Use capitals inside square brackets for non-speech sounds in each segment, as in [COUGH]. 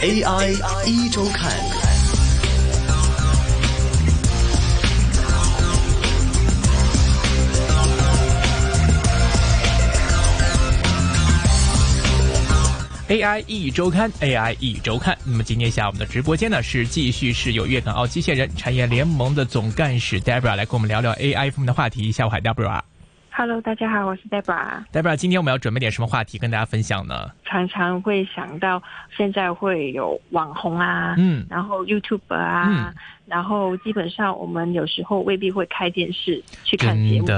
AI 一周看。AI 一周刊，AI 一周刊。那么今天下我们的直播间呢，是继续是有粤港澳机械人产业联盟的总干事 Debra 来跟我们聊聊 AI 方面的话题。下午好，Debra。Hello，大家好，我是 Debra。Debra，今天我们要准备点什么话题跟大家分享呢？常常会想到现在会有网红啊，嗯，然后 YouTube 啊，然后基本上我们有时候未必会开电视去看节目，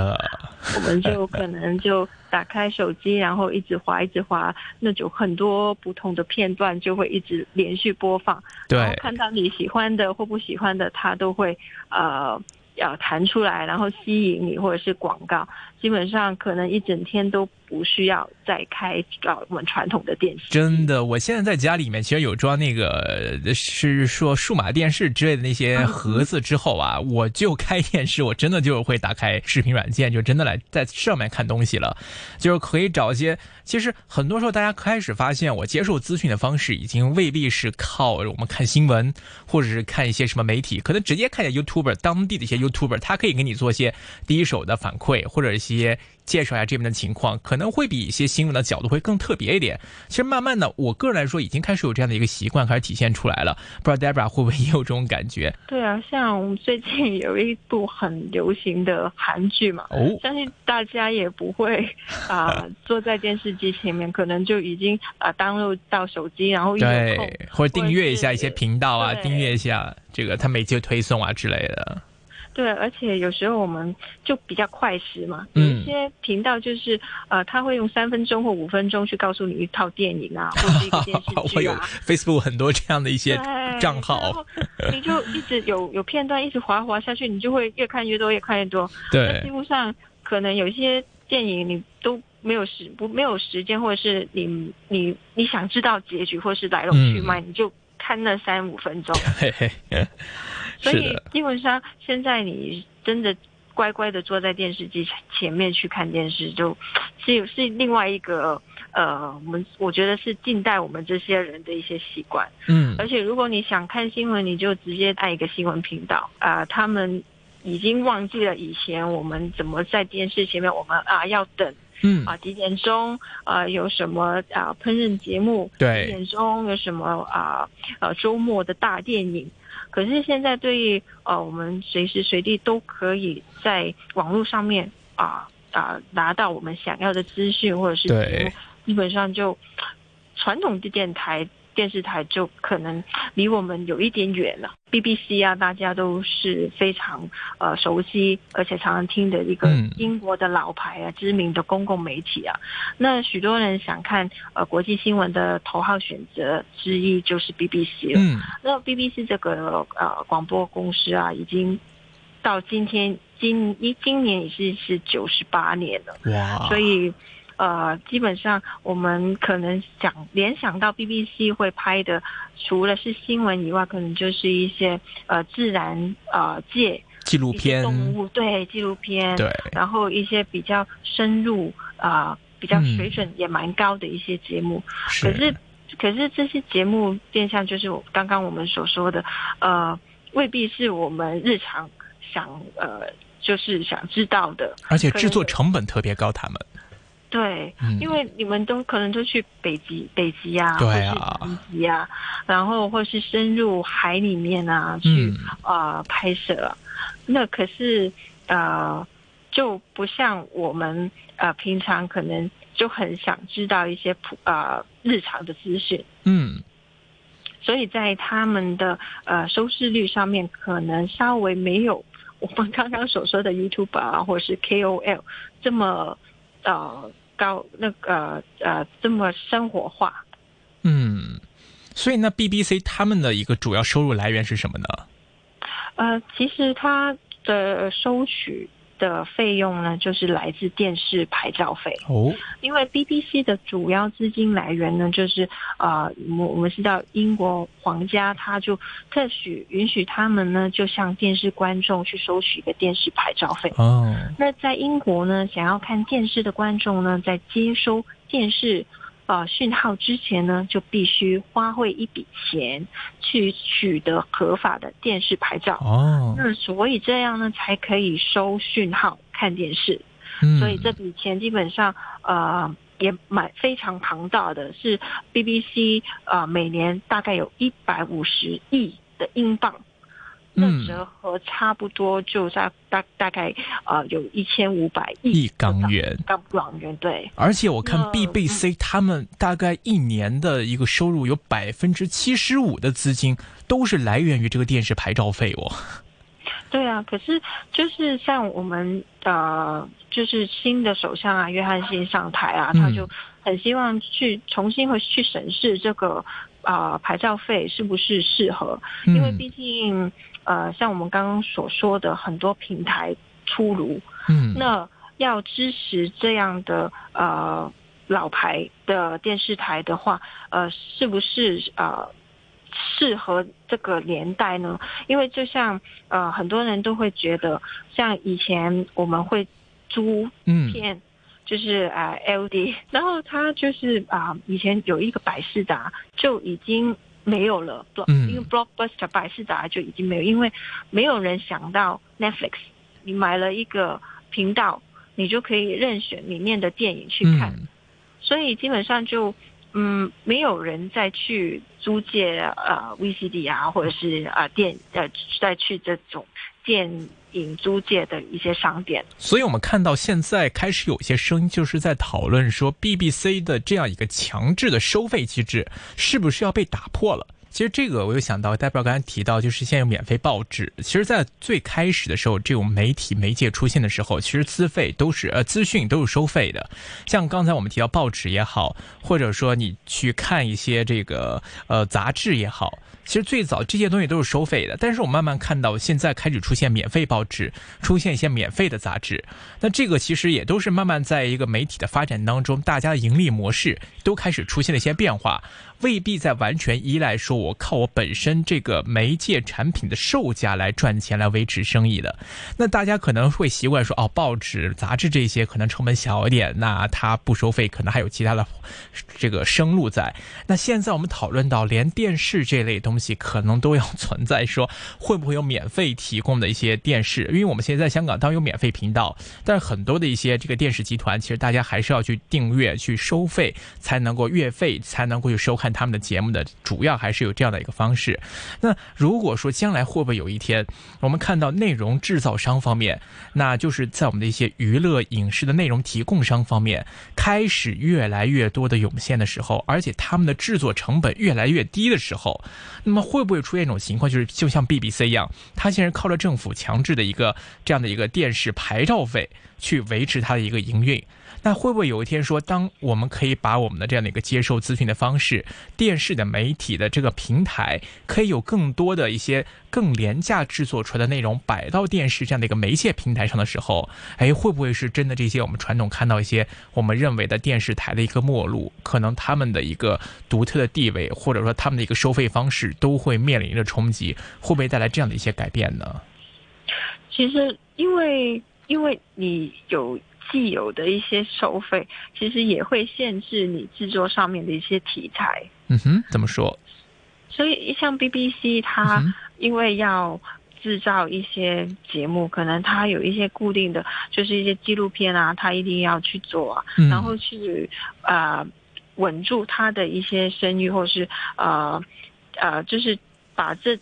我们就可能就打开手机，然后一直滑，一直滑，那就很多不同的片段就会一直连续播放，对，看到你喜欢的或不喜欢的，它都会呃。要弹出来，然后吸引你，或者是广告，基本上可能一整天都不需要再开呃我们传统的电视。真的，我现在在家里面其实有装那个是说数码电视之类的那些盒子之后啊，我就开电视，我真的就会打开视频软件，就真的来在上面看东西了，就是可以找一些。其实很多时候，大家开始发现，我接受资讯的方式已经未必是靠我们看新闻，或者是看一些什么媒体，可能直接看一下 YouTuber 当地的一些 YouTuber，他可以给你做一些第一手的反馈，或者一些。介绍一下这边的情况，可能会比一些新闻的角度会更特别一点。其实慢慢的，我个人来说已经开始有这样的一个习惯开始体现出来了。不知道 Debra 会不会也有这种感觉？对啊，像我们最近有一部很流行的韩剧嘛，哦，相信大家也不会啊 [LAUGHS] 坐在电视机前面，可能就已经啊登录到手机，然后对，或者订阅一下一些频道啊，订阅一下这个他每期推送啊之类的。对，而且有时候我们就比较快时嘛，有一些频道就是呃，他会用三分钟或五分钟去告诉你一套电影啊，或者一个电视 [LAUGHS] 剧啊。Facebook 很多这样的一些账号，你就一直有有片段一直滑滑下去，你就会越看越多，越看越多。对，基本上可能有一些电影你都没有时不没有时间，或者是你你你想知道结局或是来龙去脉，你就看那三五分钟。[LAUGHS] [LAUGHS] 所以基本上现在你真的乖乖的坐在电视机前面去看电视，就是是另外一个呃，我们我觉得是近代我们这些人的一些习惯。嗯，而且如果你想看新闻，你就直接按一个新闻频道啊。他们已经忘记了以前我们怎么在电视前面，我们啊要等，嗯啊几点钟啊有什么啊烹饪节目，对，几点钟有什么啊呃周末的大电影。可是现在，对于呃，我们随时随地都可以在网络上面啊啊拿到我们想要的资讯或者是节目，基本上就传统的电台。电视台就可能离我们有一点远了。BBC 啊，大家都是非常呃熟悉，而且常常听的一个英国的老牌啊，知名的公共媒体啊。那许多人想看呃国际新闻的头号选择之一就是 BBC 了。那 BBC 这个呃广播公司啊，已经到今天今一今年已是是九十八年了。哇！所以。呃，基本上我们可能想联想到 BBC 会拍的，除了是新闻以外，可能就是一些呃自然呃界纪录片、动物对纪录片，对，然后一些比较深入啊，比较水准也蛮高的一些节目。可是，可是这些节目变相就是我刚刚我们所说的，呃，未必是我们日常想呃，就是想知道的，而且制作成本特别高，他们。对，因为你们都可能都去北极、北极啊，或是南极啊，然后或是深入海里面啊去啊拍摄，那可是呃就不像我们呃平常可能就很想知道一些普啊日常的资讯，嗯，所以在他们的呃收视率上面可能稍微没有我们刚刚所说的 YouTube 啊或者是 KOL 这么呃。高那个呃这么生活化，嗯，所以那 BBC 他们的一个主要收入来源是什么呢？呃，其实它的收取。的费用呢，就是来自电视牌照费哦。因为 BBC 的主要资金来源呢，就是呃，我我们知道英国皇家他就特许允许他们呢，就向电视观众去收取一个电视牌照费哦。那在英国呢，想要看电视的观众呢，在接收电视呃讯号之前呢，就必须花费一笔钱去取得合法的电视牌照。哦，那所以这样呢，才可以收讯号看电视。嗯所以这笔钱基本上呃也蛮非常庞大的，是 BBC 呃每年大概有一百五十亿的英镑。那嗯。折合差不多就在大大概呃有一千五百亿港元。港港元对，而且我看 BBC 他们大概一年的一个收入有百分之七十五的资金都是来源于这个电视牌照费哦。对啊，可是就是像我们呃，就是新的首相啊，约翰逊上台啊，嗯。他就很希望去重新会去审视这个啊、呃牌照费是不是适合，因为嗯毕竟呃，像我们刚刚所说的很多平台出炉，嗯，那要支持这样的呃老牌的电视台的话，呃，是不是呃适合这个年代呢？因为就像呃很多人都会觉得，像以前我们会租嗯片。就是呃 LD，然后它就是啊、以前有一个百事达就已经没有了因为 Blockbuster 百事达就已经没有，因为没有人想到 Netflix，你买了一个频道，你就可以任选里面的电影去看，嗯。所以基本上就嗯没有人再去租借呃 VCD 啊，或者是啊、呃电呃再去这种电影租借的一些商店。所以我们看到现在开始有一些声音，就是在讨论说 BBC 的这样一个强制的收费机制是不是要被打破了。其实这个我又想到，代表刚才提到，就是现在有免费报纸。其实，在最开始的时候，这种媒体媒介出现的时候，其实资费都是呃资讯都是收费的。像刚才我们提到报纸也好，或者说你去看一些这个呃杂志也好，其实最早这些东西都是收费的。但是我慢慢看到，现在开始出现免费报纸，出现一些免费的杂志。那这个其实也都是慢慢在一个媒体的发展当中，大家的盈利模式都开始出现了一些变化，未必在完全依赖说我靠我本身这个媒介产品的售价来赚钱来维持生意的。那大家可能会习惯说，哦，报纸、杂志这些可能成本小一点，那它不收费，可能还有其他的这个生路在。那现在我们讨论到，连电视这类东西可能都要存在，说会不会有免费提供的一些电视？因为我们现在在香港当然有免费频道，但是很多的一些这个电视集团，其实大家还是要去订阅、去收费，才能够月费才能够去收看他们的节目的，主要还是有这样的一个方式。那如果说将来会不会有一天，我们看到内容制造商方面，那就是在我们的一些娱乐影视的内容提供商方面，开始越来越多的涌现的时候，而且他们的制作成本越来越低的时候，那么会不会出现一种情况，就是就像 BBC 一样，它现在靠着政府强制的一个这样的一个电视牌照费去维持它的一个营运？那会不会有一天说，当我们可以把我们的这样的一个接受资讯的方式，电视的媒体的这个平台，可以有更多的一些更廉价制作出来的内容摆到电视这样的一个媒介平台上的时候，哎，会不会是真的这些我们传统看到一些我们认为的电视台的一个末路，可能他们的一个独特的地位，或者说他们的一个收费方式都会面临着冲击，会不会带来这样的一些改变呢？其实因为因为你有既有的一些收费，其实也会限制你制作上面的一些题材。嗯哼，怎么说？所以像 BBC 嗯它因为要制造一些节目，可能它有一些固定的，就是一些纪录片啊，它一定要去做啊，嗯然后去呃稳住它的一些声誉，或是呃呃，就是把这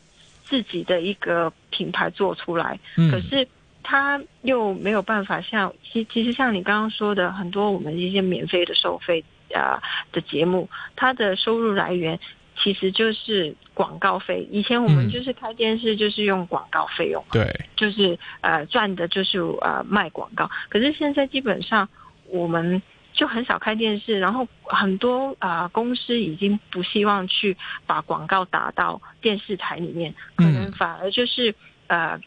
自己的一个品牌做出来。嗯可是他又没有办法像其其实像你刚刚说的，很多我们一些免费的收费啊、的节目，它的收入来源其实就是广告费。以前我们嗯就是开电视就是用广告费用嘛，对，就是呃赚的就是呃卖广告。可是现在基本上我们就很少开电视，然后很多啊、呃公司已经不希望去把广告打到电视台里面，可能嗯反而就是呃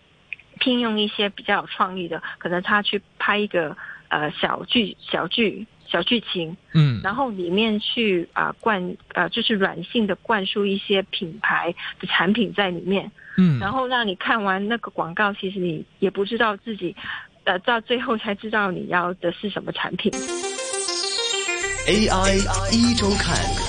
聘用一些比较有创意的，可能他去拍一个呃小剧小剧小剧情，嗯，然后里面去啊、灌呃就是软性的灌输一些品牌的产品在里面，嗯，然后让你看完那个广告，其实你也不知道自己，呃，到最后才知道你要的是什么产品。AI 一周看。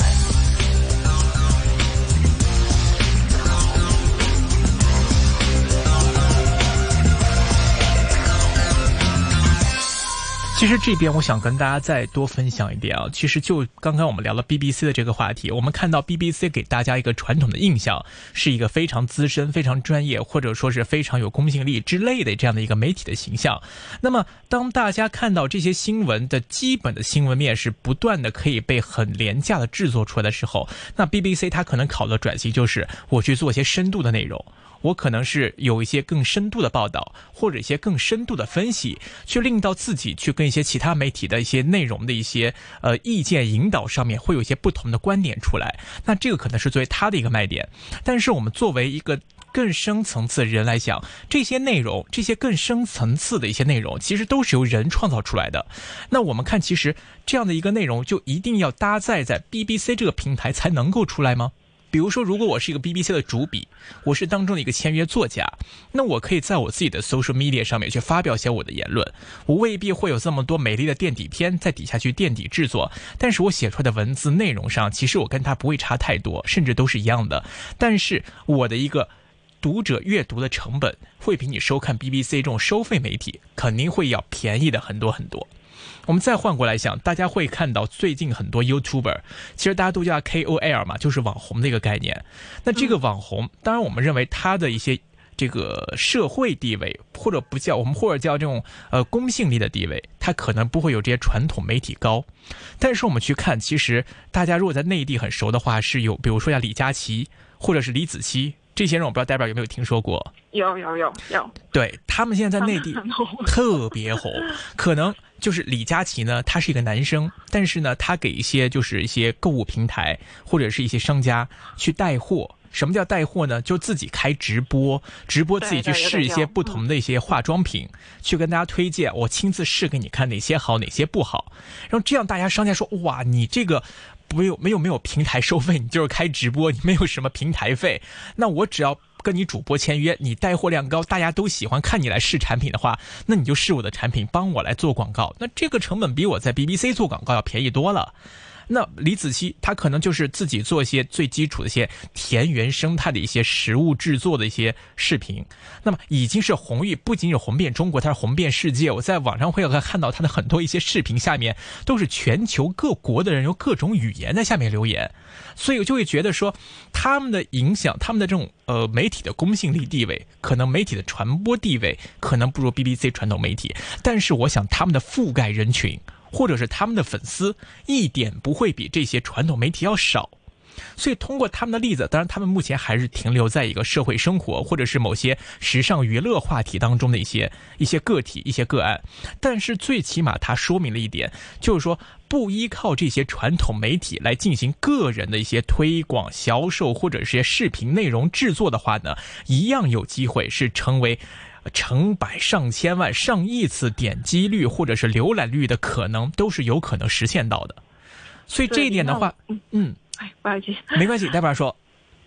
其实这边我想跟大家再多分享一点啊，其实就刚刚我们聊了 BBC 的这个话题，我们看到 BBC 给大家一个传统的印象，是一个非常资深、非常专业，或者说是非常有公信力之类的这样的一个媒体的形象。那么，当大家看到这些新闻的基本的新闻面是不断的可以被很廉价的制作出来的时候，那 BBC 它可能考虑的转型就是我去做一些深度的内容。我可能是有一些更深度的报道，或者一些更深度的分析，去令到自己去跟一些其他媒体的一些内容的一些呃意见引导上面会有一些不同的观点出来。那这个可能是作为他的一个卖点。但是我们作为一个更深层次的人来讲，这些内容，这些更深层次的一些内容，其实都是由人创造出来的。那我们看，其实这样的一个内容，就一定要搭载在 BBC 这个平台才能够出来吗？比如说，如果我是一个 BBC 的主笔，我是当中的一个签约作家，那我可以在我自己的 social media 上面去发表一些我的言论。我未必会有这么多美丽的垫底片在底下去垫底制作，但是我写出来的文字内容上，其实我跟他不会差太多，甚至都是一样的。但是我的一个读者阅读的成本，会比你收看 BBC 这种收费媒体肯定会要便宜的很多很多。我们再换过来想，大家会看到最近很多 YouTuber，其实大家都叫 KOL 嘛，就是网红的一个概念。那这个网红，当然我们认为他的一些这个社会地位，或者不叫我们或者叫这种呃公信力的地位，他可能不会有这些传统媒体高。但是我们去看，其实大家如果在内地很熟的话，是有比如说像李佳琦或者是李子柒这些人，我不知道代表有没有听说过？有有有有。对他们现在在内地特别红，可能。就是李佳琦呢，他是一个男生，但是呢，他给一些就是一些购物平台或者是一些商家去带货。什么叫带货呢？就自己开直播，直播自己去试一些不同的一些化妆品，去跟大家推荐。我亲自试给你看哪些好，哪些不好。然后这样大家商家说：哇，你这个没有没有没有平台收费，你就是开直播，你没有什么平台费。那我只要。跟你主播签约，你带货量高，大家都喜欢看你来试产品的话，那你就试我的产品，帮我来做广告。那这个成本比我在 BBC 做广告要便宜多了。那李子柒他可能就是自己做一些最基础的一些田园生态的一些食物制作的一些视频，那么已经是红誉，不仅是红遍中国，它是红遍世界。我在网上会看到他的很多一些视频下面都是全球各国的人用各种语言在下面留言，所以我就会觉得说他们的影响，他们的这种呃媒体的公信力地位，可能媒体的传播地位可能不如 BBC 传统媒体，但是我想他们的覆盖人群。或者是他们的粉丝一点不会比这些传统媒体要少，所以通过他们的例子，当然他们目前还是停留在一个社会生活或者是某些时尚娱乐话题当中的一些一些个体、一些个案，但是最起码它说明了一点，就是说不依靠这些传统媒体来进行个人的一些推广、销售或者是视频内容制作的话呢，一样有机会是成为。成百上千万、上亿次点击率或者是浏览率的可能都是有可能实现到的，所以这一点的话，嗯，哎，不好意思，没关系，待会儿说。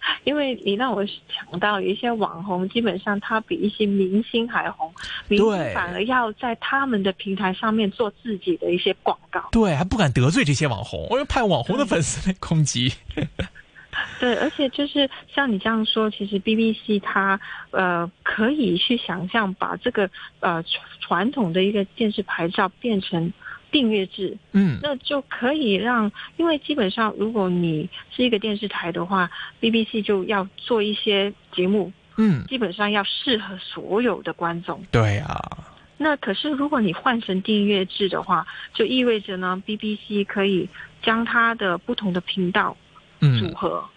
[LAUGHS] 因为你让我想到有一些网红，基本上他比一些明星还红，明星反而要在他们的平台上面做自己的一些广告，对，还不敢得罪这些网红，我又怕网红的粉丝来攻击。对，而且就是像你这样说，其实 BBC 它呃可以去想象把这个呃传统的一个电视牌照变成订阅制，嗯，那就可以让，因为基本上如果你是一个电视台的话，BBC 就要做一些节目，嗯，基本上要适合所有的观众。对啊，那可是如果你换成订阅制的话，就意味着呢，BBC 可以将它的不同的频道。组合，嗯，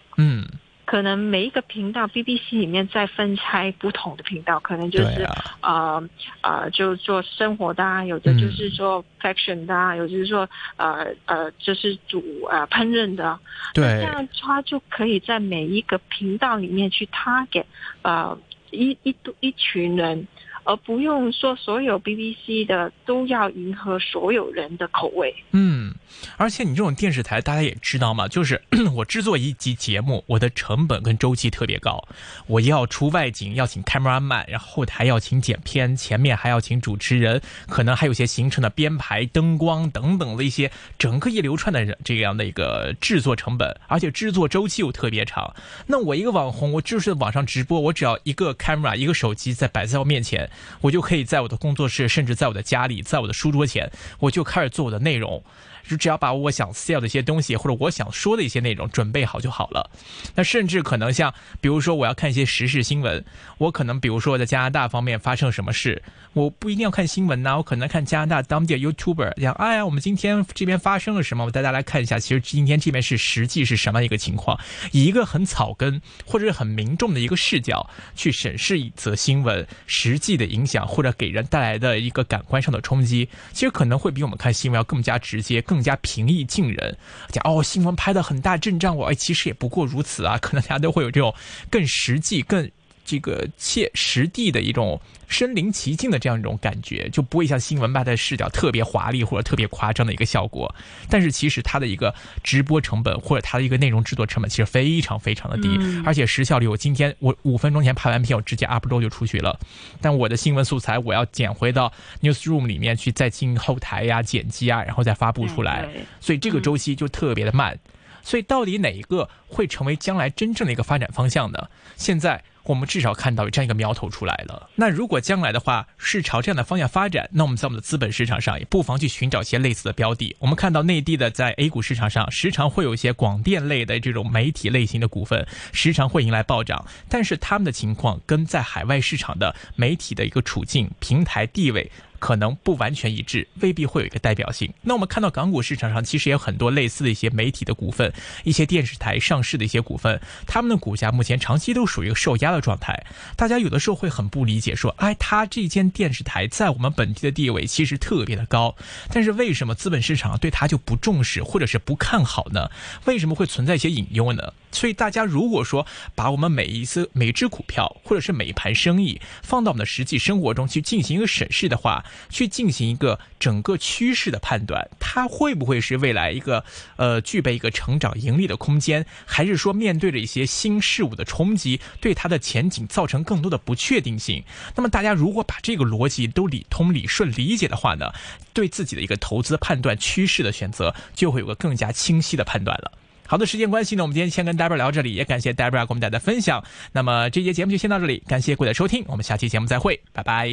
可能每一个频道 BBC 里面再分拆不同的频道，可能就是呃呃，就做生活的啊，有的就是做 fashion 的啊，有的就是说呃呃，就是煮呃烹饪的，对，这样他就可以在每一个频道里面去 target 呃一一一群人。而不用说所有 BBC 的都要迎合所有人的口味。嗯，而且你这种电视台，大家也知道嘛，就是 [CLEARS THROAT] 我制作一集节目，我的成本跟周期特别高，我要出外景，要请 cameraman，然后后台要请剪片，前面还要请主持人，可能还有些行程的编排、灯光等等的一些整个一流串的这样的一个制作成本，而且制作周期又特别长。那我一个网红，我就是网上直播，我只要一个 camera，一个手机在摆在我面前，我就可以在我的工作室，甚至在我的家里，在我的书桌前，我就开始做我的内容。就只要把我想 sell 的一些东西，或者我想说的一些内容准备好就好了。那甚至可能像，比如说我要看一些时事新闻，我可能比如说在加拿大方面发生什么事，我不一定要看新闻呐，我可能看加拿大当地的 YouTuber 讲，哎呀，我们今天这边发生了什么，我带大家来看一下，其实今天这边是实际是什么一个情况，以一个很草根或者是很民众的一个视角去审视一则新闻实际的影响，或者给人带来的一个感官上的冲击，其实可能会比我们看新闻要更加直接，更。加平易近人，讲哦，新闻拍的很大阵仗，我哎，其实也不过如此啊，可能大家都会有这种更实际、更这个切实地的一种身临其境的这样一种感觉，就不会像新闻拍的视角特别华丽或者特别夸张的一个效果。但是其实它的一个直播成本或者它的一个内容制作成本其实非常非常的低，而且时效率，我今天我五分钟前拍完片，我直接 up 周就出去了。但我的新闻素材我要捡回到 newsroom 里面去，再进后台呀、剪辑啊，然后再发布出来，所以这个周期就特别的慢。所以到底哪一个会成为将来真正的一个发展方向呢？现在。我们至少看到有这样一个苗头出来了。那如果将来的话是朝这样的方向发展，那我们在我们的资本市场上也不妨去寻找一些类似的标的。我们看到内地的在 A 股市场上，时常会有一些广电类的这种媒体类型的股份，时常会迎来暴涨。但是他们的情况跟在海外市场的媒体的一个处境、平台地位。可能不完全一致，未必会有一个代表性。那我们看到港股市场上其实也有很多类似的一些媒体的股份，一些电视台上市的一些股份，他们的股价目前长期都属于受压的状态。大家有的时候会很不理解，说，哎，他这间电视台在我们本地的地位其实特别的高，但是为什么资本市场对他就不重视或者是不看好呢？为什么会存在一些隐忧呢？所以大家如果说把我们每一次每只股票或者是每一盘生意放到我们的实际生活中去进行一个审视的话，去进行一个整个趋势的判断，它会不会是未来一个呃具备一个成长盈利的空间，还是说面对着一些新事物的冲击，对它的前景造成更多的不确定性？那么大家如果把这个逻辑都理通、理顺、理解的话呢，对自己的一个投资判断趋势的选择就会有个更加清晰的判断了。好的，时间关系呢，我们今天先跟 Debra 聊这里，也感谢 Debra 给我们带来的分享。那么这节节目就先到这里，感谢各位的收听，我们下期节目再会，拜拜，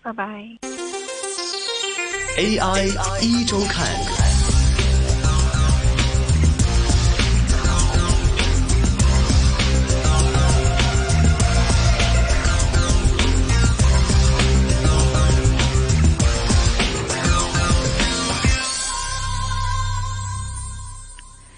拜拜。AI 一周看。